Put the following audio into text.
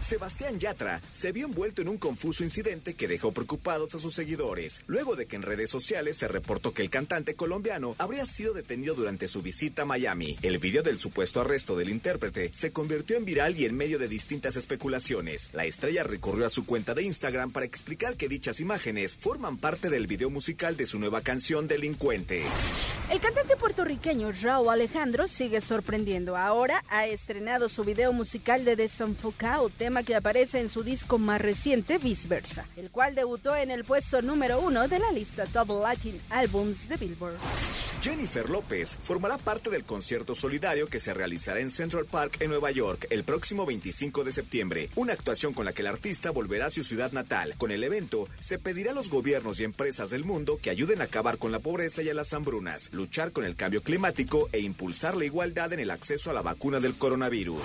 Sebastián Yatra se vio envuelto en un confuso incidente que dejó preocupados a sus seguidores, luego de que en redes sociales se reportó que el cantante colombiano habría sido detenido durante su visita a Miami. El video del supuesto arresto del intérprete se convirtió en viral y en medio de distintas especulaciones. La estrella recurrió a su cuenta de Instagram para explicar que dichas imágenes forman parte del video musical de su nueva canción Delincuente. El cantante puertorriqueño Raúl Alejandro sigue sorprendiendo. Ahora ha estrenado su video musical de Desenfocado, que aparece en su disco más reciente, Viceversa, el cual debutó en el puesto número uno de la lista Top Latin Albums de Billboard. Jennifer López formará parte del concierto solidario que se realizará en Central Park en Nueva York el próximo 25 de septiembre, una actuación con la que el artista volverá a su ciudad natal. Con el evento se pedirá a los gobiernos y empresas del mundo que ayuden a acabar con la pobreza y a las hambrunas, luchar con el cambio climático e impulsar la igualdad en el acceso a la vacuna del coronavirus.